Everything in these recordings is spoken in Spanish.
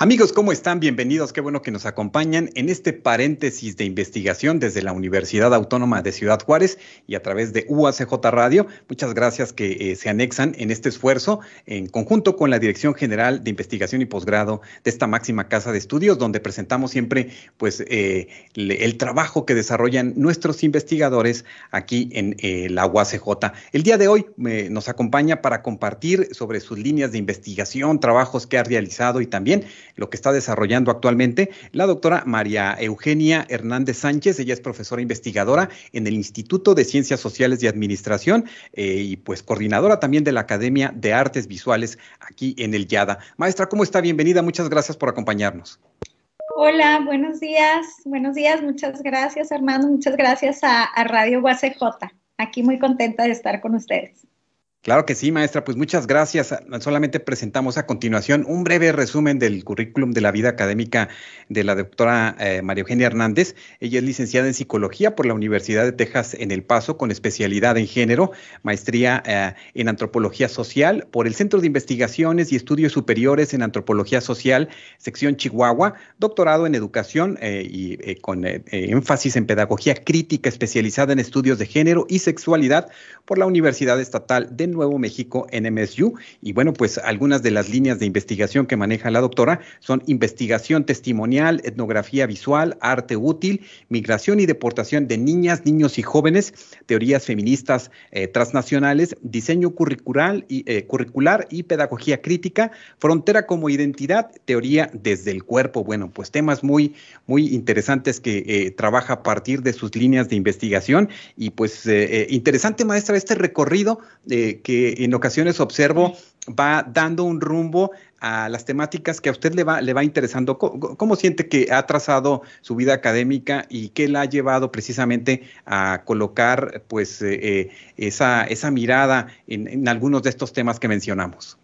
Amigos, ¿cómo están? Bienvenidos. Qué bueno que nos acompañan en este paréntesis de investigación desde la Universidad Autónoma de Ciudad Juárez y a través de UACJ Radio. Muchas gracias que eh, se anexan en este esfuerzo en conjunto con la Dirección General de Investigación y Posgrado de esta máxima casa de estudios, donde presentamos siempre pues eh, el trabajo que desarrollan nuestros investigadores aquí en eh, la UACJ. El día de hoy nos acompaña para compartir sobre sus líneas de investigación, trabajos que ha realizado y también lo que está desarrollando actualmente la doctora María Eugenia Hernández Sánchez. Ella es profesora investigadora en el Instituto de Ciencias Sociales y Administración eh, y pues coordinadora también de la Academia de Artes Visuales aquí en el YADA. Maestra, ¿cómo está? Bienvenida. Muchas gracias por acompañarnos. Hola, buenos días. Buenos días. Muchas gracias, Armando. Muchas gracias a, Radio UACJ. Aquí muy contenta de estar con ustedes. Claro que sí, maestra. Pues muchas gracias. Solamente presentamos a continuación un breve resumen del currículum de la vida académica de la doctora eh, María Eugenia Hernández. Ella es licenciada en psicología por la Universidad de Texas en El Paso con especialidad en género, maestría eh, en antropología social por el Centro de Investigaciones y Estudios Superiores en Antropología Social, sección Chihuahua, doctorado en educación eh, y con énfasis en pedagogía crítica especializada en estudios de género y sexualidad por la Universidad Estatal de Nuevo México en MSU. Y bueno, pues algunas de las líneas de investigación que maneja la doctora son investigación testimonial, etnografía visual, arte útil, migración y deportación de niñas, niños y jóvenes, teorías feministas eh, transnacionales, diseño curricular y, eh, curricular y pedagogía crítica, frontera como identidad, teoría desde el cuerpo. Bueno, pues temas muy, muy interesantes que eh, trabaja a partir de sus líneas de investigación. Y pues interesante, maestra, este recorrido que en ocasiones observo va dando un rumbo a las temáticas que a usted le va, le va interesando. ¿Cómo, siente que ha trazado su vida académica y qué la ha llevado precisamente a colocar pues eh, eh, esa, esa mirada en, en algunos de estos temas que mencionamos?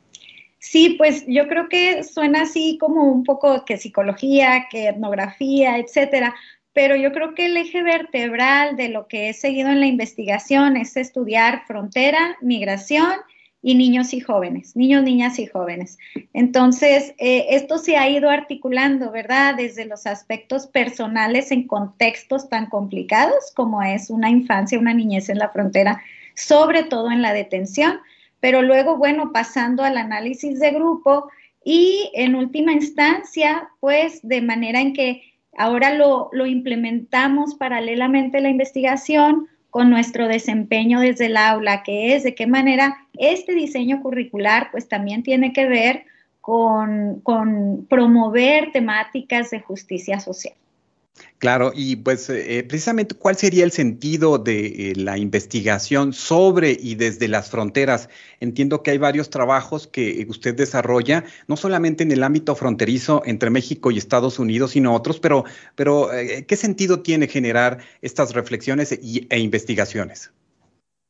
Sí, pues yo creo que suena así como un poco que psicología, que etnografía, etcétera, pero yo creo que el eje vertebral de lo que he seguido en la investigación es estudiar frontera, migración y niños y jóvenes, niños, niñas y jóvenes. Entonces, eh, esto se ha ido articulando, ¿verdad? Desde los aspectos personales en contextos tan complicados como es una infancia, una niñez en la frontera, sobre todo en la detención, pero luego, bueno, pasando al análisis de grupo y en última instancia, pues de manera en que Ahora lo, implementamos paralelamente la investigación con nuestro desempeño desde el aula, que es de qué manera este diseño curricular pues también tiene que ver con, con promover temáticas de justicia social. Claro, y pues eh, precisamente cuál sería el sentido de eh, la investigación sobre y desde las fronteras. Entiendo que hay varios trabajos que usted desarrolla, no solamente en el ámbito fronterizo entre México y Estados Unidos, sino otros, pero, pero eh, ¿qué sentido tiene generar estas reflexiones e investigaciones?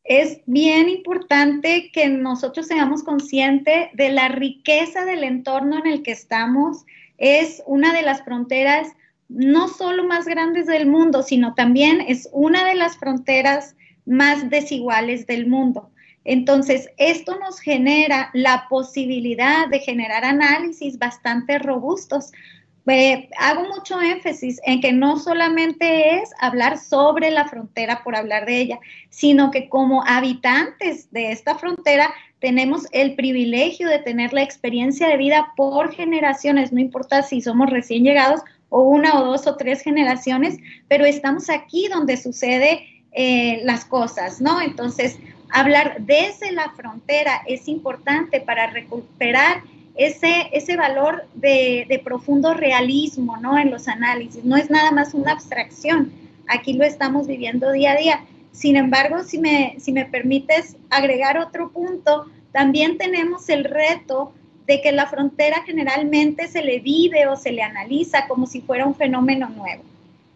Es bien importante que nosotros seamos conscientes de la riqueza del entorno en el que estamos. Es una de las fronteras no solo más grandes del mundo, sino también es una de las fronteras más desiguales del mundo. Entonces, esto nos genera la posibilidad de generar análisis bastante robustos. Eh, hago mucho énfasis en que no solamente es hablar sobre la frontera por hablar de ella, sino que como habitantes de esta frontera tenemos el privilegio de tener la experiencia de vida por generaciones, no importa si somos recién llegados o una o dos o tres generaciones, pero estamos aquí donde sucede eh, las cosas, ¿no? Entonces, hablar desde la frontera es importante para recuperar ese, ese valor de, de, profundo realismo, ¿no? En los análisis. No es nada más una abstracción. Aquí lo estamos viviendo día a día. Sin embargo, si me, si me permites agregar otro punto, también tenemos el reto de que la frontera generalmente se le vive o se le analiza como si fuera un fenómeno nuevo.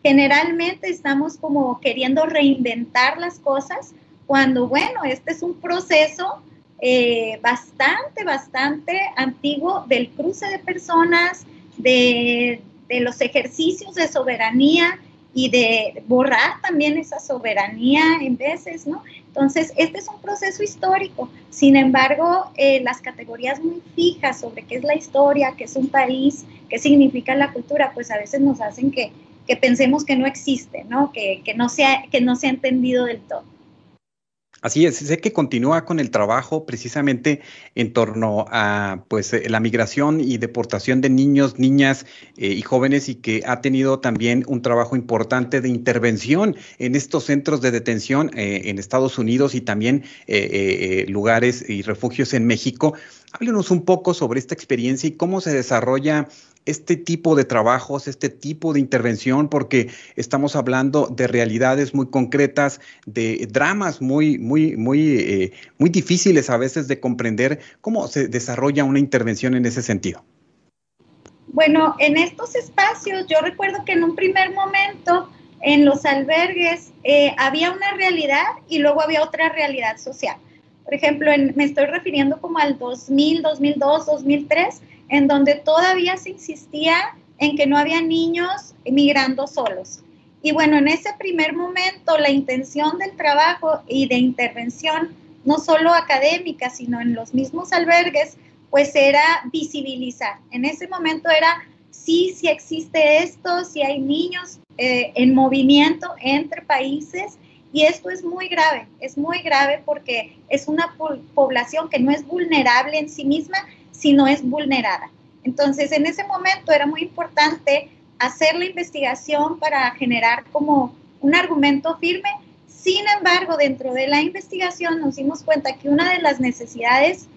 generalmente estamos como queriendo reinventar las cosas cuando, bueno, este es un proceso eh, bastante, bastante antiguo del cruce de personas, de, de los ejercicios de soberanía y de borrar también esa soberanía en veces, ¿no? Entonces, este es un proceso histórico. Sin embargo, eh, las categorías muy fijas sobre qué es la historia, qué es un país, qué significa la cultura, pues a veces nos hacen que, que pensemos que no existe, ¿no? Que, que, no sea, que no se ha entendido del todo. Así es, sé que continúa con el trabajo precisamente en torno a pues eh, la migración y deportación de niños, niñas eh, y jóvenes y que ha tenido también un trabajo importante de intervención en estos centros de detención eh, en Estados Unidos y también lugares y refugios en México. Háblenos un poco sobre esta experiencia y cómo se desarrolla este tipo de trabajos, este tipo de intervención, porque estamos hablando de realidades muy concretas, de dramas muy, muy, muy, eh, muy difíciles a veces de comprender. ¿Cómo se desarrolla una intervención en ese sentido? Bueno, en estos espacios yo recuerdo que en un primer momento en los albergues eh, había una realidad y luego había otra realidad social. Por ejemplo, me estoy refiriendo como al 2000, 2002, 2003 en donde todavía se insistía en que no había niños migrando solos. Y bueno, en ese primer momento la intención del trabajo y de intervención, no solo académica, sino en los mismos albergues, pues era visibilizar. En ese momento era, sí, sí existe esto, si hay niños eh, en movimiento entre países y esto es muy grave, es muy grave porque es una población que no es vulnerable en sí misma, si no es vulnerada. Entonces, en ese momento era muy importante hacer la investigación para generar como un argumento firme. Sin embargo, dentro de la investigación nos dimos cuenta que una de las necesidades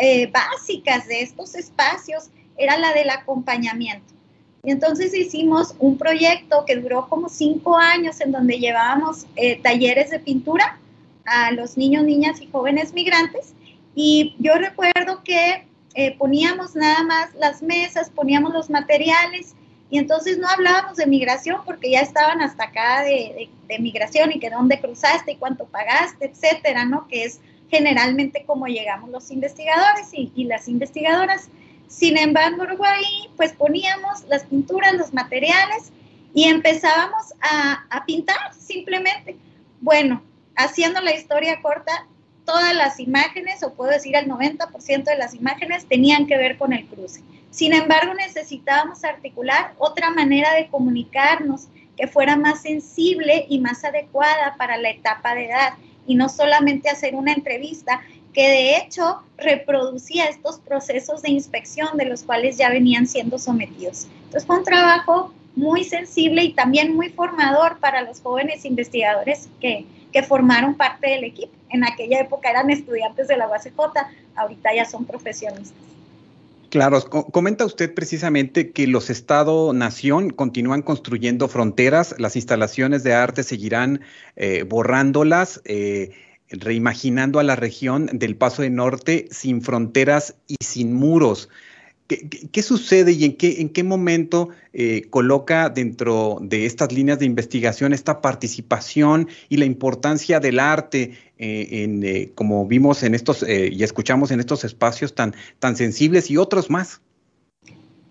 eh, básicas de estos espacios era la del acompañamiento. Y entonces hicimos un proyecto que duró como cinco años en donde llevábamos eh, talleres de pintura a los niños, niñas y jóvenes migrantes. Y yo recuerdo que eh, poníamos nada más las mesas, poníamos los materiales y entonces no hablábamos de migración porque ya estaban hasta acá de, migración y que dónde cruzaste y cuánto pagaste, etcétera, ¿no? Que es generalmente como llegamos los investigadores y, las investigadoras. Sin embargo, ahí pues poníamos las pinturas, los materiales y empezábamos a, a pintar simplemente. Bueno, haciendo la historia corta, todas las imágenes, o puedo decir el 90% de las imágenes, tenían que ver con el cruce. Sin embargo, necesitábamos articular otra manera de comunicarnos que fuera más sensible y más adecuada para la etapa de edad y no solamente hacer una entrevista que de hecho reproducía estos procesos de inspección de los cuales ya venían siendo sometidos. Entonces fue un trabajo muy sensible y también muy formador para los jóvenes investigadores que, que formaron parte del equipo. En aquella época eran estudiantes de la UACJ, ahorita ya son profesionistas. Claro, comenta usted precisamente que los Estado-Nación continúan construyendo fronteras, las instalaciones de arte seguirán eh, borrándolas, eh, reimaginando a la región del Paso de Norte sin fronteras y sin muros. ¿Qué, sucede y en qué, en qué momento eh, coloca dentro de estas líneas de investigación esta participación y la importancia del arte, eh, en, eh, como vimos en estos y escuchamos en estos espacios tan, tan sensibles y otros más?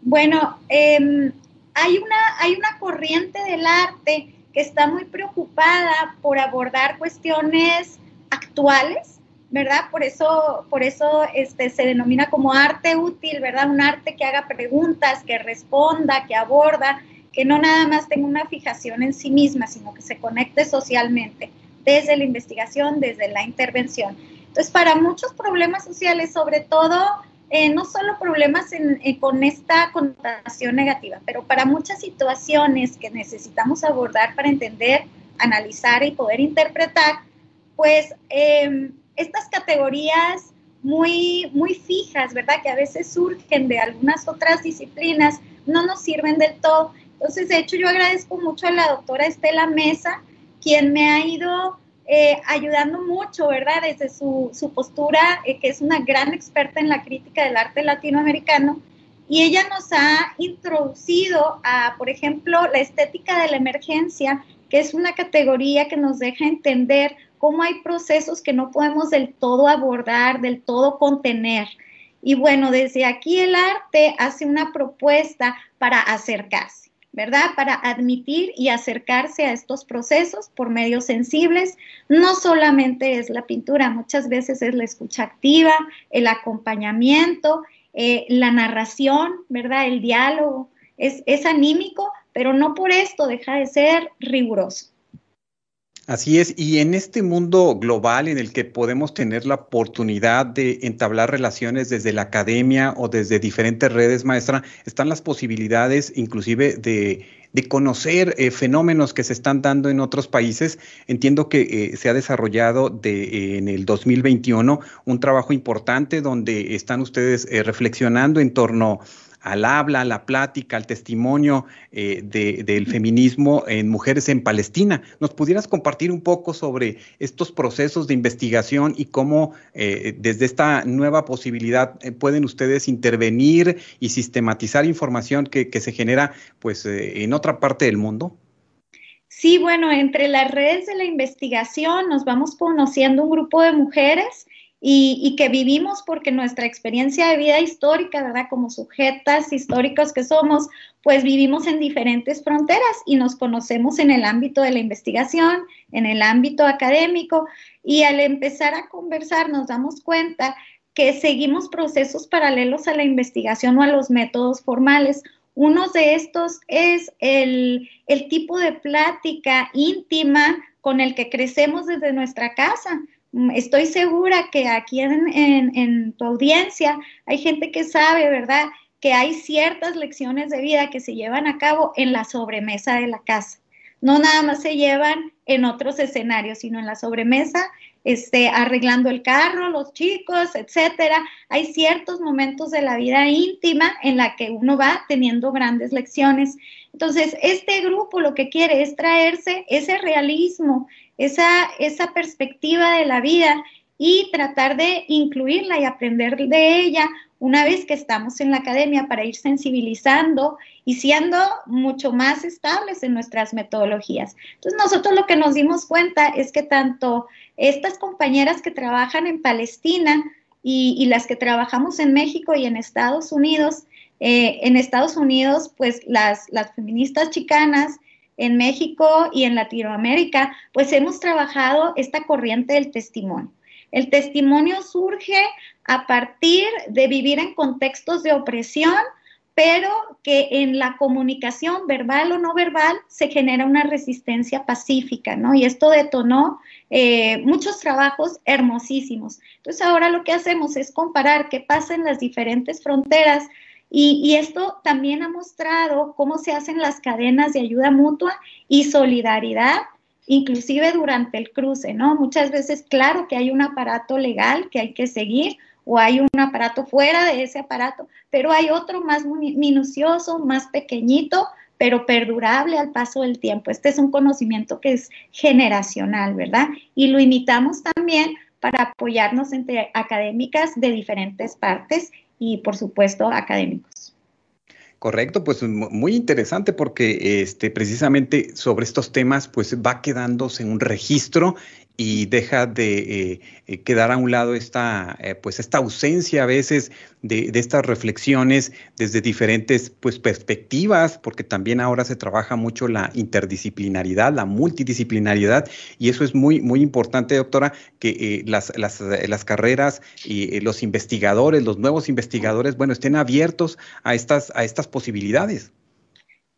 Bueno, em, hay, una, hay una corriente del arte que está muy preocupada por abordar cuestiones actuales ¿verdad? Por eso, por eso este, se denomina como arte útil, ¿verdad? Un arte que haga preguntas, que responda, que aborda, que no nada más tenga una fijación en sí misma, sino que se conecte socialmente, desde la investigación, desde la intervención. Entonces, para muchos problemas sociales, sobre todo, eh, no solo problemas eh, con esta connotación negativa, pero para muchas situaciones que necesitamos abordar para entender, analizar y poder interpretar, pues eh, estas categorías muy, muy fijas, ¿verdad? Que a veces surgen de algunas otras disciplinas, no nos sirven del todo. Entonces, de hecho, yo agradezco mucho a la doctora Estela Mesa, quien me ha ido eh, ayudando mucho, ¿verdad? Desde su, postura, eh, que es una gran experta en la crítica del arte latinoamericano, y ella nos ha introducido a, por ejemplo, la estética de la emergencia, que es una categoría que nos deja entender cómo hay procesos que no podemos del todo abordar, del todo contener. Y bueno, desde aquí el arte hace una propuesta para acercarse, ¿verdad? Para admitir y acercarse a estos procesos por medios sensibles. No solamente es la pintura, muchas veces es la escucha activa, el acompañamiento, eh, la narración, ¿verdad? El diálogo. Es, es anímico, pero no por esto deja de ser riguroso. Así es, y en este mundo global en el que podemos tener la oportunidad de entablar relaciones desde la academia o desde diferentes redes, maestra, están las posibilidades inclusive de, conocer eh, fenómenos que se están dando en otros países. Entiendo que eh, se ha desarrollado de, en el 2021 un trabajo importante donde están ustedes eh, reflexionando en torno al habla, a la plática, al testimonio eh, del feminismo en mujeres en Palestina. ¿Nos pudieras compartir un poco sobre estos procesos de investigación y cómo eh, desde esta nueva posibilidad eh, pueden ustedes intervenir y sistematizar información que, que se genera pues en otra parte del mundo? Sí, bueno, entre las redes de la investigación nos vamos conociendo un grupo de mujeres y, que vivimos porque nuestra experiencia de vida histórica, ¿verdad? Como sujetas históricos que somos, pues vivimos en diferentes fronteras y nos conocemos en el ámbito de la investigación, en el ámbito académico y al empezar a conversar nos damos cuenta que seguimos procesos paralelos a la investigación o a los métodos formales. Uno de estos es el, tipo de plática íntima con el que crecemos desde nuestra casa estoy segura que aquí en, tu audiencia hay gente que sabe, ¿verdad? Que hay ciertas lecciones de vida que se llevan a cabo en la sobremesa de la casa. No nada más se llevan en otros escenarios, sino en la sobremesa, este, arreglando el carro, los chicos, etcétera. Hay ciertos momentos de la vida íntima en la que uno va teniendo grandes lecciones. Entonces, este grupo lo que quiere es traerse ese realismo, esa, esa perspectiva de la vida y tratar de incluirla y aprender de ella una vez que estamos en la academia para ir sensibilizando y siendo mucho más estables en nuestras metodologías. Entonces nosotros lo que nos dimos cuenta es que tanto estas compañeras que trabajan en Palestina y, las que trabajamos en México y en Estados Unidos, eh, en Estados Unidos, pues las, las feministas chicanas en México y en Latinoamérica, pues hemos trabajado esta corriente del testimonio. El testimonio surge a partir de vivir en contextos de opresión, pero que en la comunicación verbal o no verbal se genera una resistencia pacífica, ¿no? Y esto detonó eh, muchos trabajos hermosísimos. Entonces ahora lo que hacemos es comparar qué pasa en las diferentes fronteras y, esto también ha mostrado cómo se hacen las cadenas de ayuda mutua y solidaridad, inclusive durante el cruce, ¿no? Muchas veces, claro que hay un aparato legal que hay que seguir o hay un aparato fuera de ese aparato, pero hay otro más minucioso, más pequeñito, pero perdurable al paso del tiempo. Este es un conocimiento que es generacional, ¿verdad? Y lo imitamos también para apoyarnos entre académicas de diferentes partes y por supuesto académicos. Correcto, pues muy interesante porque este, precisamente sobre estos temas pues va quedándose un registro y deja de eh, eh, quedar a un lado esta, eh, pues esta ausencia a veces de, estas reflexiones desde diferentes pues, perspectivas, porque también ahora se trabaja mucho la interdisciplinaridad, la multidisciplinariedad, y eso es muy, muy importante, doctora, que las, las, las, carreras y los investigadores, los nuevos investigadores, bueno, estén abiertos a estas, a estas posibilidades.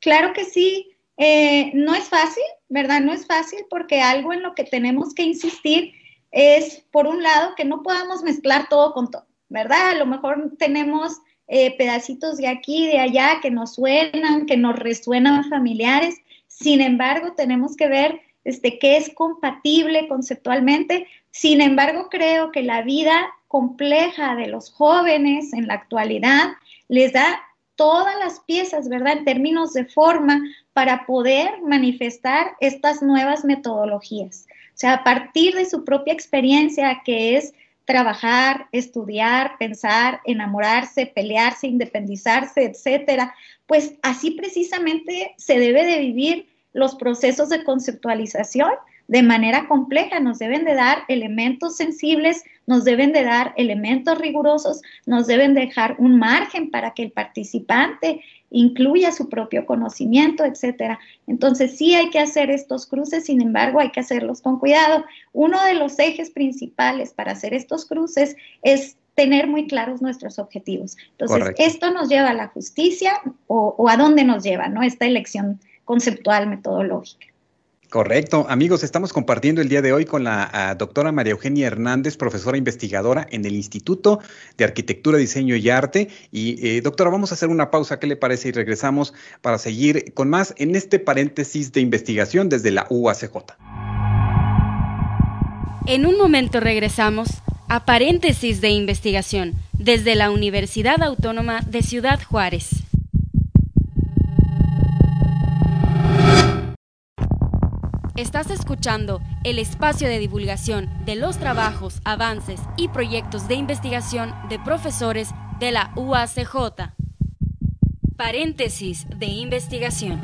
Claro que sí. Eh, no es fácil, ¿verdad? No es fácil porque algo en lo que tenemos que insistir es, por un lado, que no podamos mezclar todo con todo, ¿verdad? A lo mejor tenemos eh, pedacitos de aquí, de allá, que nos suenan, que nos resuenan familiares. Sin embargo, tenemos que ver este, qué es compatible conceptualmente. Sin embargo, creo que la vida compleja de los jóvenes en la actualidad les da todas las piezas, ¿verdad? En términos de forma para poder manifestar estas nuevas metodologías. O sea, a partir de su propia experiencia, que es trabajar, estudiar, pensar, enamorarse, pelearse, independizarse, etcétera. Pues así precisamente se debe de vivir los procesos de conceptualización de manera compleja, nos deben de dar elementos sensibles, nos deben de dar elementos rigurosos, nos deben dejar un margen para que el participante incluya su propio conocimiento, etcétera. Entonces sí hay que hacer estos cruces, sin embargo hay que hacerlos con cuidado. Uno de los ejes principales para hacer estos cruces es tener muy claros nuestros objetivos. Entonces, esto nos lleva a la justicia o, o a dónde nos lleva, ¿no? Esta elección conceptual metodológica. Correcto. Amigos, estamos compartiendo el día de hoy con la ah, doctora María Eugenia Hernández, profesora investigadora en el Instituto de Arquitectura, Diseño y Arte. Y eh, doctora, vamos a hacer una pausa, ¿qué le parece? Y regresamos para seguir con más en este paréntesis de investigación desde la UACJ. En un momento regresamos a paréntesis de investigación desde la Universidad Autónoma de Ciudad Juárez. Estás escuchando el espacio de divulgación de los trabajos, avances y proyectos de investigación de profesores de la UACJ. Paréntesis de investigación.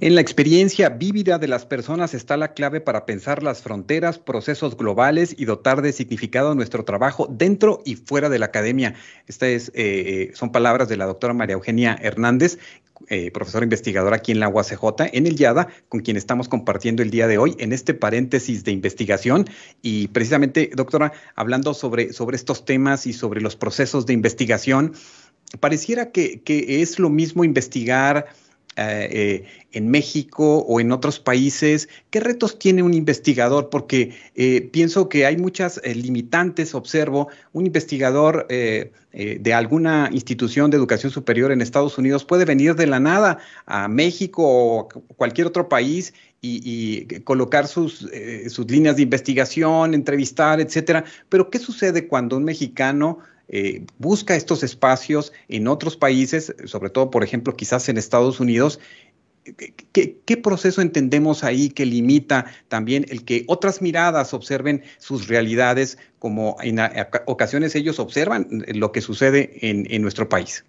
En la experiencia vívida de las personas está la clave para pensar las fronteras, procesos globales y dotar de significado nuestro trabajo dentro y fuera de la academia. Estas eh, son palabras de la doctora María Eugenia Hernández, eh, profesora investigadora aquí en la UACJ, en el YADA, con quien estamos compartiendo el día de hoy en este paréntesis de investigación. Y precisamente, doctora, hablando sobre, sobre estos temas y sobre los procesos de investigación, pareciera que, que es lo mismo investigar eh, eh, en México o en otros países? ¿Qué retos tiene un investigador? Porque eh, pienso que hay muchas limitantes, observo, un investigador de alguna institución de educación superior en Estados Unidos puede venir de la nada a México o cualquier otro país y, colocar sus, sus líneas de investigación, entrevistar, etcétera. Pero ¿qué sucede cuando un mexicano eh, busca estos espacios en otros países, sobre todo, por ejemplo, quizás en Estados Unidos. ¿Qué, proceso entendemos ahí que limita también el que otras miradas observen sus realidades como en ocasiones ellos observan lo que sucede en, nuestro país?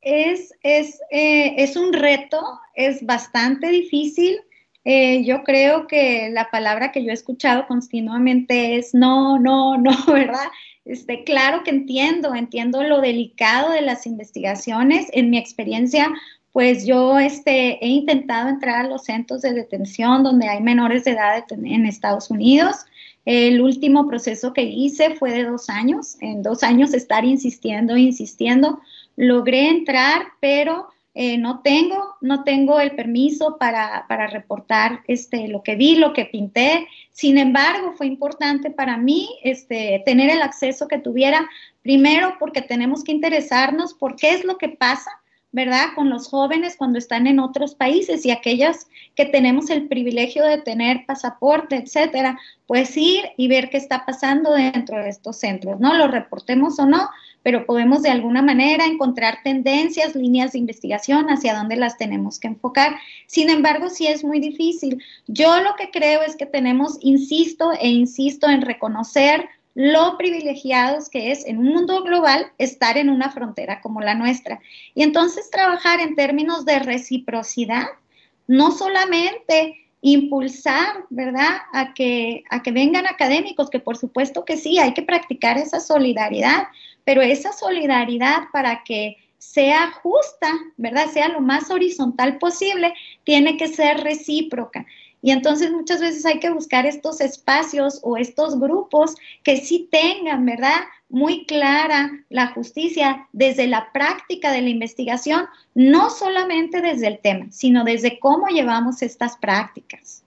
Es, es, eh, es, un reto, es bastante difícil. Eh, yo creo que la palabra que yo he escuchado continuamente es no, no, no, ¿verdad? Este, claro que entiendo, entiendo lo delicado de las investigaciones. En mi experiencia, pues yo este, he intentado entrar a los centros de detención donde hay menores de edad en Estados Unidos. El último proceso que hice fue de dos años. En dos años estar insistiendo, insistiendo. Logré entrar, pero eh, no tengo, no tengo el permiso para, para, reportar este, lo que vi, lo que pinté. Sin embargo, fue importante para mí este, tener el acceso que tuviera, primero porque tenemos que interesarnos por qué es lo que pasa, ¿verdad? Con los jóvenes cuando están en otros países y aquellas que tenemos el privilegio de tener pasaporte, etcétera, pues ir y ver qué está pasando dentro de estos centros, ¿no? Lo reportemos o no, pero podemos de alguna manera encontrar tendencias, líneas de investigación hacia dónde las tenemos que enfocar. Sin embargo, sí es muy difícil. Yo lo que creo es que tenemos, insisto e insisto en reconocer lo privilegiados que es en un mundo global estar en una frontera como la nuestra. Y entonces trabajar en términos de reciprocidad, no solamente impulsar, ¿verdad? A que, a que vengan académicos, que por supuesto que sí, hay que practicar esa solidaridad, pero esa solidaridad para que sea justa, ¿verdad? Sea lo más horizontal posible, tiene que ser recíproca. Y entonces muchas veces hay que buscar estos espacios o estos grupos que sí tengan, ¿verdad? Muy clara la justicia desde la práctica de la investigación, no solamente desde el tema, sino desde cómo llevamos estas prácticas.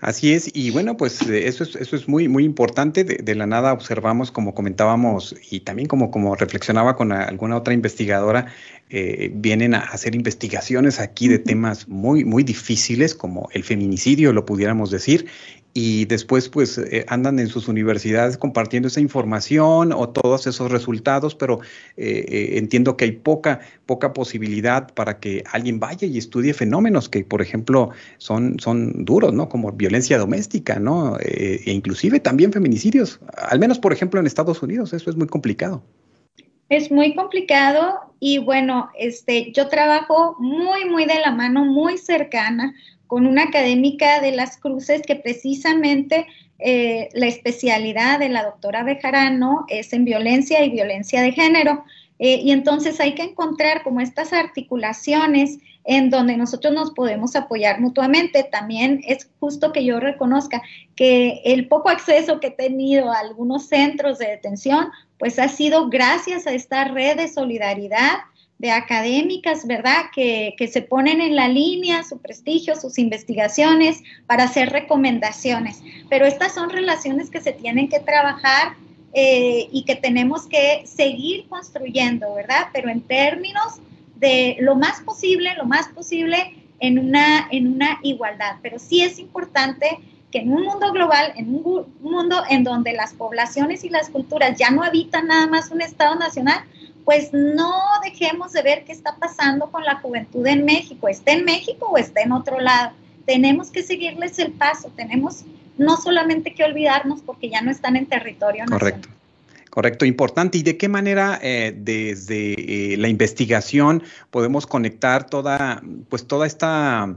Así es, y bueno, pues eh, eso es, eso es muy, muy importante. De, la nada observamos, como comentábamos, y también como, como reflexionaba con alguna otra investigadora, eh, vienen a hacer investigaciones aquí de temas muy, muy difíciles, como el feminicidio, lo pudiéramos decir, y después pues eh, andan en sus universidades compartiendo esa información o todos esos resultados, pero eh, eh, entiendo que hay poca, poca posibilidad para que alguien vaya y estudie fenómenos que, por ejemplo, son, son duros, ¿no? Como violencia doméstica, ¿no? e inclusive también feminicidios, al menos, por ejemplo, en Estados Unidos, eso es muy complicado. Es muy complicado y bueno, este, yo trabajo muy, muy de la mano, muy cercana con una académica de las cruces que precisamente eh, la especialidad de la doctora Bejarano es en violencia y violencia de género. Eh, y entonces hay que encontrar como estas articulaciones en donde nosotros nos podemos apoyar mutuamente. También es justo que yo reconozca que el poco acceso que he tenido a algunos centros de detención, pues ha sido gracias a esta red de solidaridad de académicas, ¿verdad? Que, se ponen en la línea su prestigio, sus investigaciones para hacer recomendaciones. Pero estas son relaciones que se tienen que trabajar eh, y que tenemos que seguir construyendo, ¿verdad? Pero en términos de lo más posible, lo más posible en una, en una igualdad. Pero sí es importante que en un mundo global, en un mundo en donde las poblaciones y las culturas ya no habitan nada más un Estado nacional, pues no dejemos de ver qué está pasando con la juventud en México, esté en México o esté en otro lado. Tenemos que seguirles el paso, tenemos no solamente que olvidarnos porque ya no están en territorio nacional. Correcto. Correcto, importante. ¿Y de qué manera eh, desde eh, la investigación podemos conectar toda, pues toda esta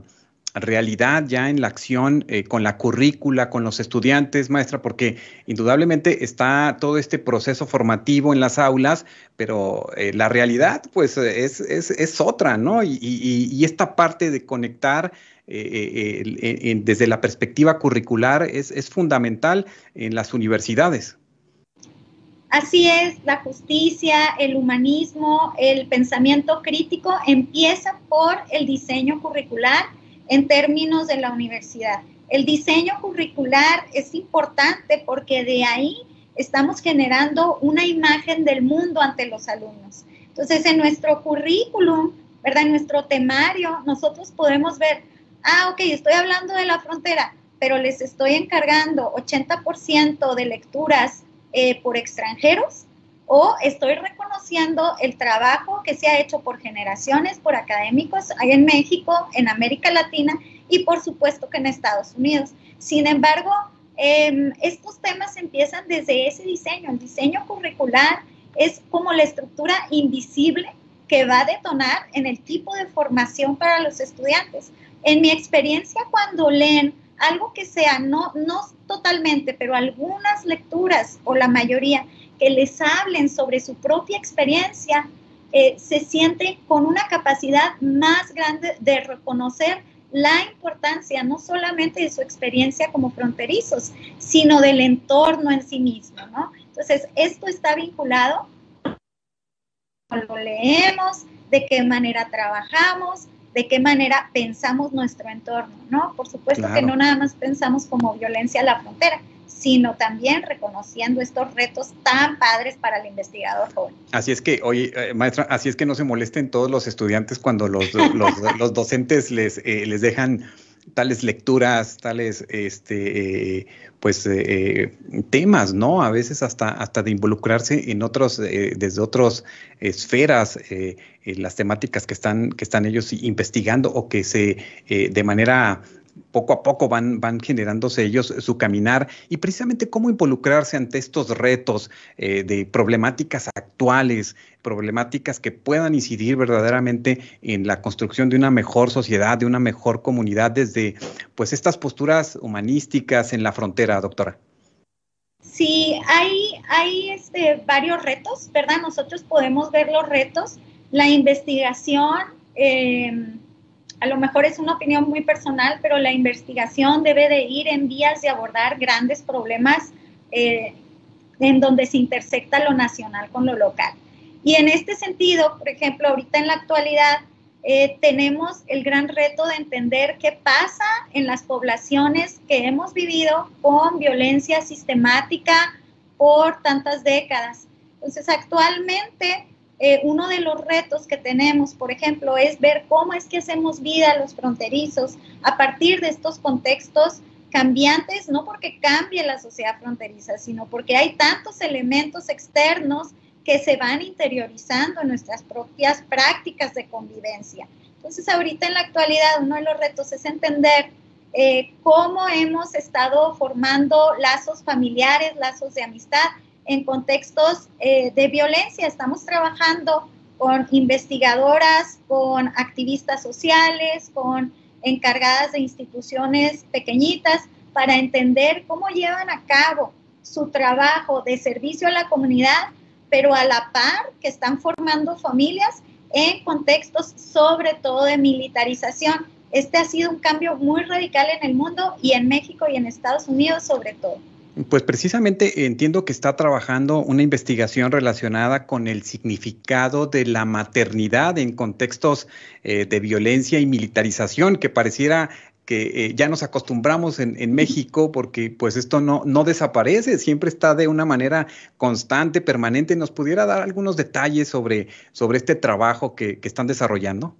realidad ya en la acción eh, con la currícula, con los estudiantes, maestra, porque indudablemente está todo este proceso formativo en las aulas, pero eh, la realidad pues es, es, es otra, ¿no? Y, esta parte de conectar eh, desde la perspectiva curricular es, es fundamental en las universidades. Así es, la justicia, el humanismo, el pensamiento crítico empieza por el diseño curricular en términos de la universidad. El diseño curricular es importante porque de ahí estamos generando una imagen del mundo ante los alumnos. Entonces, en nuestro currículum, ¿verdad? En nuestro temario, nosotros podemos ver, ah, ok, estoy hablando de la frontera, pero les estoy encargando 80% de lecturas eh, por extranjeros o estoy reconociendo el trabajo que se ha hecho por generaciones, por académicos en México, en América Latina y por supuesto que en Estados Unidos. Sin embargo, em, estos temas empiezan desde ese diseño. El diseño curricular es como la estructura invisible que va a detonar en el tipo de formación para los estudiantes. En mi experiencia, cuando leen algo que sea, no, no totalmente, pero algunas lecturas o la mayoría, que les hablen sobre su propia experiencia, eh, se siente con una capacidad más grande de reconocer la importancia no solamente de su experiencia como fronterizos, sino del entorno en sí mismo, ¿no? Entonces, esto está vinculado lo leemos, de qué manera trabajamos, de qué manera pensamos nuestro entorno, ¿no? Por supuesto que no nada más pensamos como violencia a la frontera, sino también reconociendo estos retos tan padres para el investigador joven. Así es que, oye, eh, maestra, así es que no se molesten todos los estudiantes cuando los, los, docentes les, eh, les dejan tales lecturas, tales este eh, pues temas, ¿no? A veces hasta hasta de involucrarse en otros desde otras esferas las temáticas que están que están ellos investigando o que se de manera poco a poco van, van generándose ellos su caminar y precisamente cómo involucrarse ante estos retos eh, de problemáticas actuales, problemáticas que puedan incidir verdaderamente en la construcción de una mejor sociedad, de una mejor comunidad desde pues estas posturas humanísticas en la frontera, doctora. Sí, hay, hay este, varios retos, ¿verdad? Nosotros podemos ver los retos, la investigación, eh, a lo mejor es una opinión muy personal, pero la investigación debe de ir en vías de abordar grandes problemas eh, en donde se intersecta lo nacional con lo local. Y en este sentido, por ejemplo, ahorita en la actualidad eh, tenemos el gran reto de entender qué pasa en las poblaciones que hemos vivido con violencia sistemática por tantas décadas. Entonces, actualmente eh, uno de los retos que tenemos, por ejemplo, es ver cómo es que hacemos vida los fronterizos a partir de estos contextos cambiantes no porque cambie la sociedad fronteriza, sino porque hay tantos elementos externos que se van interiorizando en nuestras propias prácticas de convivencia. Entonces, ahorita en la actualidad, uno de los retos es entender eh, cómo hemos estado formando lazos familiares, lazos de amistad en contextos eh, de violencia. Estamos trabajando con investigadoras, con activistas sociales, con encargadas de instituciones pequeñitas para entender cómo llevan a cabo su trabajo de servicio a la comunidad, pero a la par que están formando familias en contextos sobre todo de militarización. Este ha sido un cambio muy radical en el mundo y en México y en Estados Unidos sobre todo. Pues precisamente entiendo que está trabajando una investigación relacionada con el significado de la maternidad en contextos eh, de violencia y militarización, que pareciera que eh, ya nos acostumbramos en, México porque pues esto no, no desaparece, siempre está de una manera constante, permanente. ¿Nos pudiera dar algunos detalles sobre, sobre este trabajo que, que están desarrollando?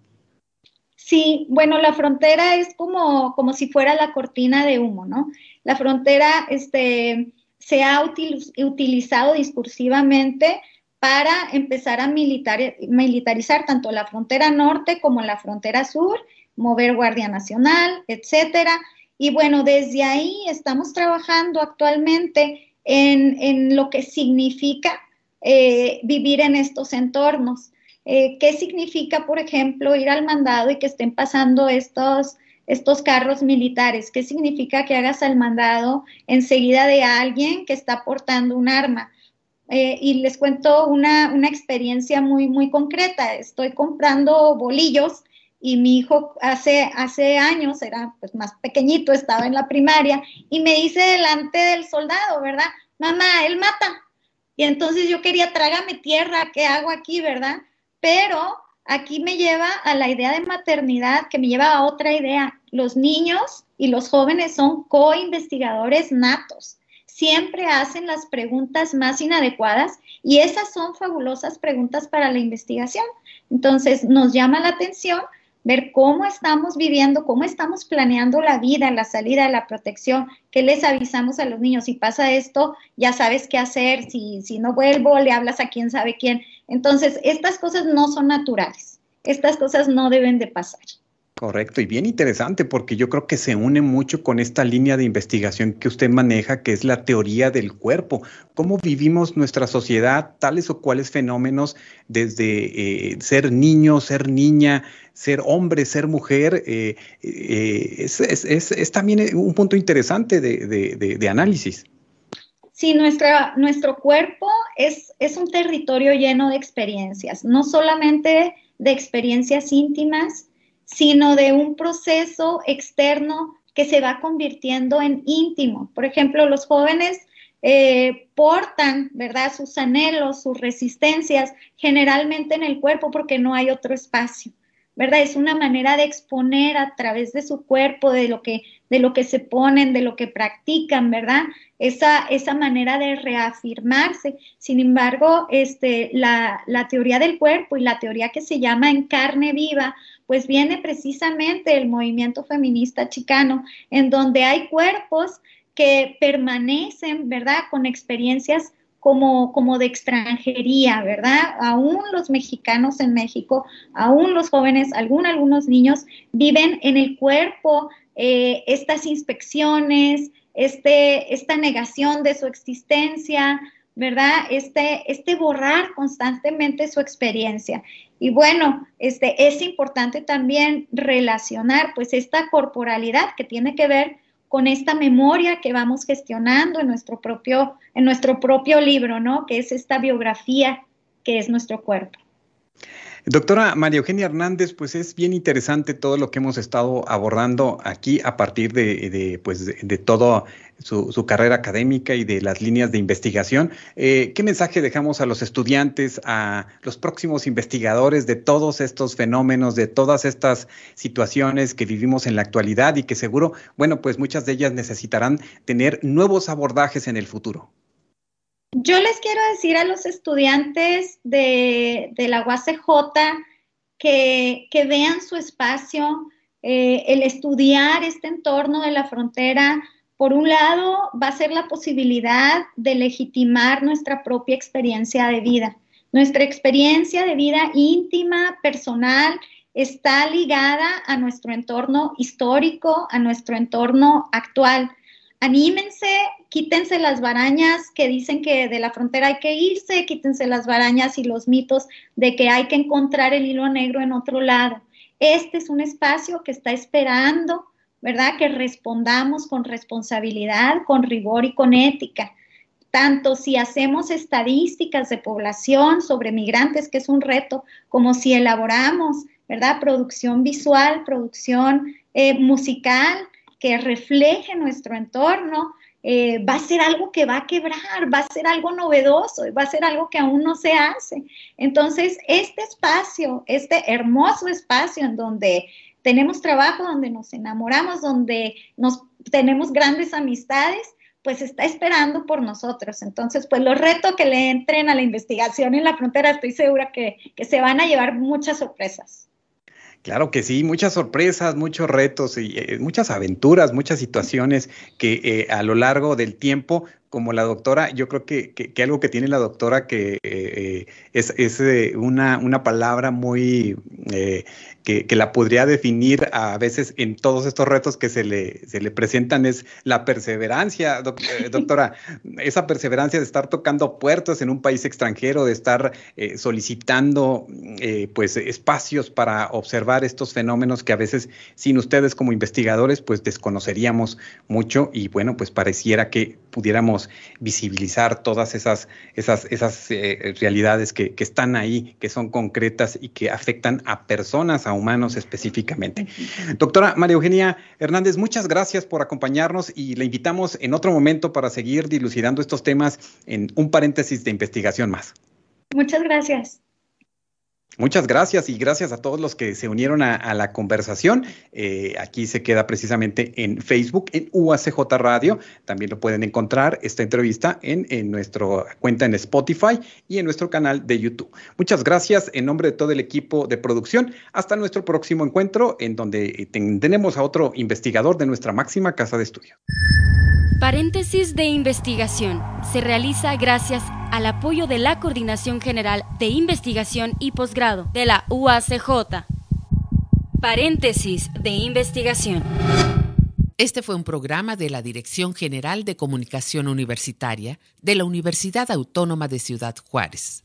Sí, bueno, la frontera es como, como si fuera la cortina de humo, ¿no? La frontera este, se ha utilizado discursivamente para empezar a militarizar tanto la frontera norte como la frontera sur, mover Guardia Nacional, etcétera. Y bueno, desde ahí estamos trabajando actualmente en, lo que significa eh, vivir en estos entornos. Eh, ¿Qué significa, por ejemplo, ir al mandado y que estén pasando estos, estos carros militares? ¿Qué significa que hagas al mandado enseguida de alguien que está portando un arma? Eh, y les cuento una, una, experiencia muy, muy concreta. Estoy comprando bolillos y mi hijo hace, hace años, era pues, más pequeñito, estaba en la primaria, y me dice delante del soldado, ¿verdad? Mamá, él mata. Y entonces yo quería, trágame tierra, ¿qué hago aquí, verdad? Pero aquí me lleva a la idea de maternidad, que me lleva a otra idea. Los niños y los jóvenes son co-investigadores natos. Siempre hacen las preguntas más inadecuadas y esas son fabulosas preguntas para la investigación. Entonces, nos llama la atención ver cómo estamos viviendo, cómo estamos planeando la vida, la salida, la protección, qué les avisamos a los niños. Si pasa esto, ya sabes qué hacer, si, si no vuelvo, le hablas a quién sabe quién. Entonces, estas cosas no son naturales, estas cosas no deben de pasar. Correcto, y bien interesante porque yo creo que se une mucho con esta línea de investigación que usted maneja, que es la teoría del cuerpo. ¿Cómo vivimos nuestra sociedad, tales o cuales fenómenos, desde eh, ser niño, ser niña, ser hombre, ser mujer? Eh, eh, es, también un punto interesante de, análisis. Sí, nuestra, nuestro cuerpo es, es un territorio lleno de experiencias, no solamente de experiencias íntimas, sino de un proceso externo que se va convirtiendo en íntimo. Por ejemplo, los jóvenes eh, portan, ¿verdad?, sus anhelos, sus resistencias generalmente en el cuerpo porque no hay otro espacio. ¿verdad? Es una manera de exponer a través de su cuerpo, de lo que, de lo que se ponen, de lo que practican, ¿verdad? Esa, esa manera de reafirmarse. Sin embargo, este, la, la teoría del cuerpo y la teoría que se llama en carne viva, pues viene precisamente del movimiento feminista chicano, en donde hay cuerpos que permanecen, ¿verdad?, con experiencias como, como de extranjería, ¿verdad? Aún los mexicanos en México, aún los jóvenes, aún algunos niños viven en el cuerpo eh, estas inspecciones, este, esta negación de su existencia, ¿verdad? Este, este borrar constantemente su experiencia. Y bueno, este, es importante también relacionar pues esta corporalidad que tiene que ver con esta memoria que vamos gestionando en nuestro propio, en nuestro propio libro, ¿no? Que es esta biografía que es nuestro cuerpo. Doctora María Eugenia Hernández, pues es bien interesante todo lo que hemos estado abordando aquí a partir de, pues de, toda su, carrera académica y de las líneas de investigación. Eh, ¿Qué mensaje dejamos a los estudiantes, a los próximos investigadores de todos estos fenómenos, de todas estas situaciones que vivimos en la actualidad y que seguro, bueno, pues muchas de ellas necesitarán tener nuevos abordajes en el futuro? Yo les quiero decir a los estudiantes de, la UACJ que, vean su espacio, eh, el estudiar este entorno de la frontera Por un lado, va a ser la posibilidad de legitimar nuestra propia experiencia de vida. Nuestra experiencia de vida íntima, personal, está ligada a nuestro entorno histórico, a nuestro entorno actual. Anímense, quítense las barañas que dicen que de la frontera hay que irse, quítense las barañas y los mitos de que hay que encontrar el hilo negro en otro lado. Este es un espacio que está esperando, ¿verdad? Que respondamos con responsabilidad, con rigor y con ética. Tanto si hacemos estadísticas de población sobre migrantes, que es un reto, como si elaboramos ¿verdad? Producción visual, producción eh, musical que refleje nuestro entorno, eh, va a ser algo que va a quebrar, va a ser algo novedoso, va a ser algo que aún no se hace. Entonces, este espacio, este hermoso espacio en donde tenemos trabajo, donde nos enamoramos, donde nos tenemos grandes amistades, pues está esperando por nosotros. Entonces, pues los retos que le entren a la investigación en la frontera, estoy segura que, que se van a llevar muchas sorpresas. Claro que sí, muchas sorpresas, muchos retos y eh, muchas aventuras, muchas situaciones que eh, a lo largo del tiempo como la doctora, yo creo que, que, algo que tiene la doctora que eh, es, es una, una, palabra muy eh, que, que, la podría definir a veces en todos estos retos que se le, se le presentan es la perseverancia, eh, doctora, esa perseverancia de estar tocando puertas en un país extranjero, de estar solicitando pues espacios para observar estos fenómenos que a veces sin ustedes como investigadores pues desconoceríamos mucho y bueno pues pareciera que pudiéramos visibilizar todas esas, esas, esas eh, realidades que, que, están ahí, que son concretas y que afectan a personas, a humanos específicamente. Doctora María Eugenia Hernández, muchas gracias por acompañarnos y le invitamos en otro momento para seguir dilucidando estos temas en un paréntesis de investigación más. Muchas gracias. Muchas gracias y gracias a todos los que se unieron a, la conversación. Eh, aquí se queda precisamente en Facebook, en UACJ Radio. También lo pueden encontrar esta entrevista en, nuestra cuenta en Spotify y en nuestro canal de YouTube. Muchas gracias en nombre de todo el equipo de producción. Hasta nuestro próximo encuentro en donde tenemos a otro investigador de nuestra máxima casa de estudio. Paréntesis de investigación. Se realiza gracias al apoyo de la Coordinación General de Investigación y Posgrado de la UACJ. Paréntesis de investigación. Este fue un programa de la Dirección General de Comunicación Universitaria de la Universidad Autónoma de Ciudad Juárez.